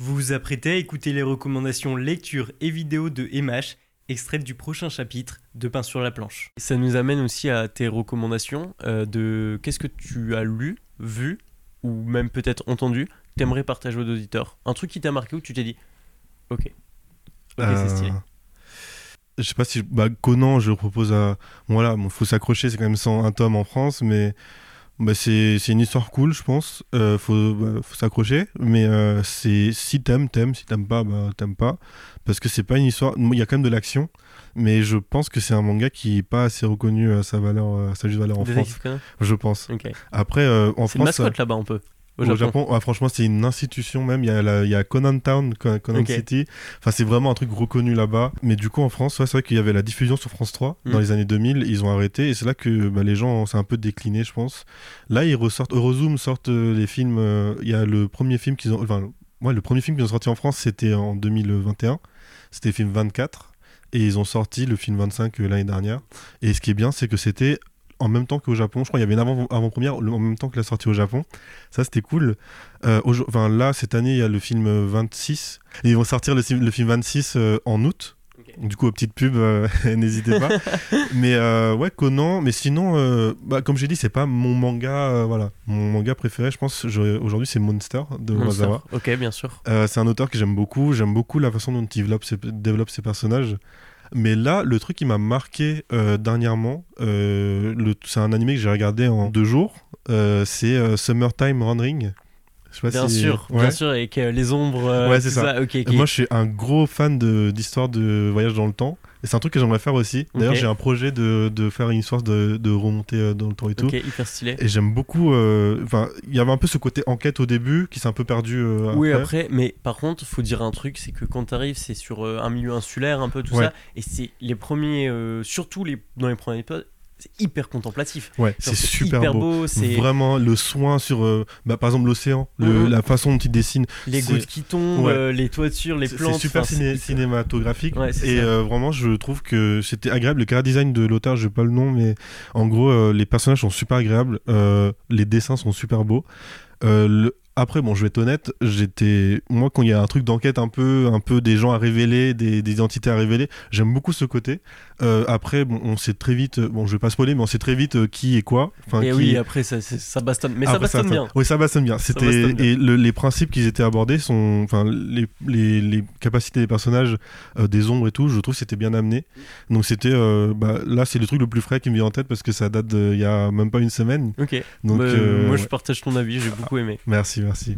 Vous vous apprêtez à écouter les recommandations lecture et vidéo de MH, extraites du prochain chapitre de Pain sur la planche. Ça nous amène aussi à tes recommandations euh, de qu'est-ce que tu as lu, vu ou même peut-être entendu, que t'aimerais partager aux auditeurs. Un truc qui t'a marqué ou tu t'es dit, ok, ok c'est stylé. Euh, Je sais pas si. Bah, Conan, je le propose à. Bon, voilà, bon, faut s'accrocher, c'est quand même 101 tomes en France, mais. Bah, c'est une histoire cool, je pense. Euh, faut bah, faut s'accrocher, mais euh, c'est si t'aimes, t'aimes. Si t'aimes pas, bah, t'aimes pas. Parce que c'est pas une histoire. Il y a quand même de l'action, mais je pense que c'est un manga qui est pas assez reconnu à sa valeur, à sa juste valeur en France. Je pense. Ok. Après, euh, en C'est mascotte là-bas un peu. Au, Au Japon. Ouais, franchement, c'est une institution même. Il y a, la- il y a Conan Town, Con- Conan. City. Enfin, c'est vraiment un truc reconnu là-bas. Mais du coup, en France, ouais, c'est vrai qu'il y avait la diffusion sur France 3 Mm. dans les années 2000. Ils ont arrêté et c'est là que bah, les gens, c'est un peu décliné, je pense. Là, ils ressortent. Eurozoom sortent euh, les films. euh, Il y a le premier film qu'ils ont. Enfin, ouais, le premier film qu'ils ont sorti en France, c'était en 2021. C'était le film 24. Et ils ont sorti le film 25 euh, l'année dernière. Et ce qui est bien, c'est que c'était en même temps qu'au Japon. Je crois qu'il y avait une avant- avant-première en même temps que la sortie au Japon. Ça, c'était cool. Euh, enfin, là, cette année, il y a le film euh, 26. Et ils vont sortir le, film 26 euh, en août. Du coup, petite pub, euh, n'hésitez pas. mais euh, ouais, Conan. Mais sinon, euh, bah, comme j'ai dit, c'est pas mon manga. euh, voilà, mon manga préféré, je pense. Aujourd'hui, c'est Monster de Monster. Urasawa. Ok, bien sûr. Euh, c'est un auteur que j'aime beaucoup. J'aime beaucoup la façon dont il développe ses, développe ses personnages. Mais là, le truc qui m'a marqué euh, dernièrement, euh, c'est un animé que j'ai regardé en deux jours. euh, c'est Summertime Rendering. Bien si- sûr, Ouais. bien sûr, avec les ombres. Ouais, c'est ça. Moi, je suis un gros fan de- d'histoire de, voyage dans le temps. Et c'est un truc que j'aimerais faire aussi. D'ailleurs, j'ai un projet de, de faire une histoire de, de remonter euh, dans le temps et tout. Ok, hyper stylé. Et j'aime beaucoup. euh, Enfin, il y avait un peu ce côté enquête au début qui s'est un peu perdu. euh, Oui, après. après, mais par contre, faut dire un truc, c'est que quand t'arrives, c'est sur euh, un milieu insulaire, un peu tout Ouais. ça, et c'est les premiers, surtout les, dans les premiers épisodes, hyper contemplatif. Ouais, c'est super hyper beau. c'est Vraiment, le soin sur, euh, bah, par exemple, l'océan, Mhm. la façon dont il dessine. les gouttes qui tombent, Ouais. euh, les toitures, les plantes. c'est super enfin, ciné- hyper- cinématographique. Ouais, et euh, vraiment, je trouve que c'était agréable. Le cara design de l'auteur, je pas le nom, mais en gros, les personnages sont super agréables. les dessins sont super beaux. Euh, le- Après, bon, je vais être honnête, j'étais. Moi, quand il y a un truc d'enquête un peu, un peu des gens à révéler, des, des identités à révéler, j'aime beaucoup ce côté. Euh, après, bon, on sait très vite, bon, je vais pas spoiler, mais on sait très vite euh, qui est quoi. Enfin, Et qui- oui, après, ça, ça bastonne. Mais ça bastonne bien. Oui, ça bastonne bien. C'était et le- les principes qui étaient abordés sont, enfin, les, les, les capacités des personnages, euh, des ombres et tout. Je trouve que c'était bien amené. Donc c'était, euh, bah, là, c'est le truc le plus frais qui me vient en tête parce que ça date d'il y a même pas une semaine. Ok. Donc Bah, moi, ouais. je partage ton avis, j'ai beaucoup aimé. Merci.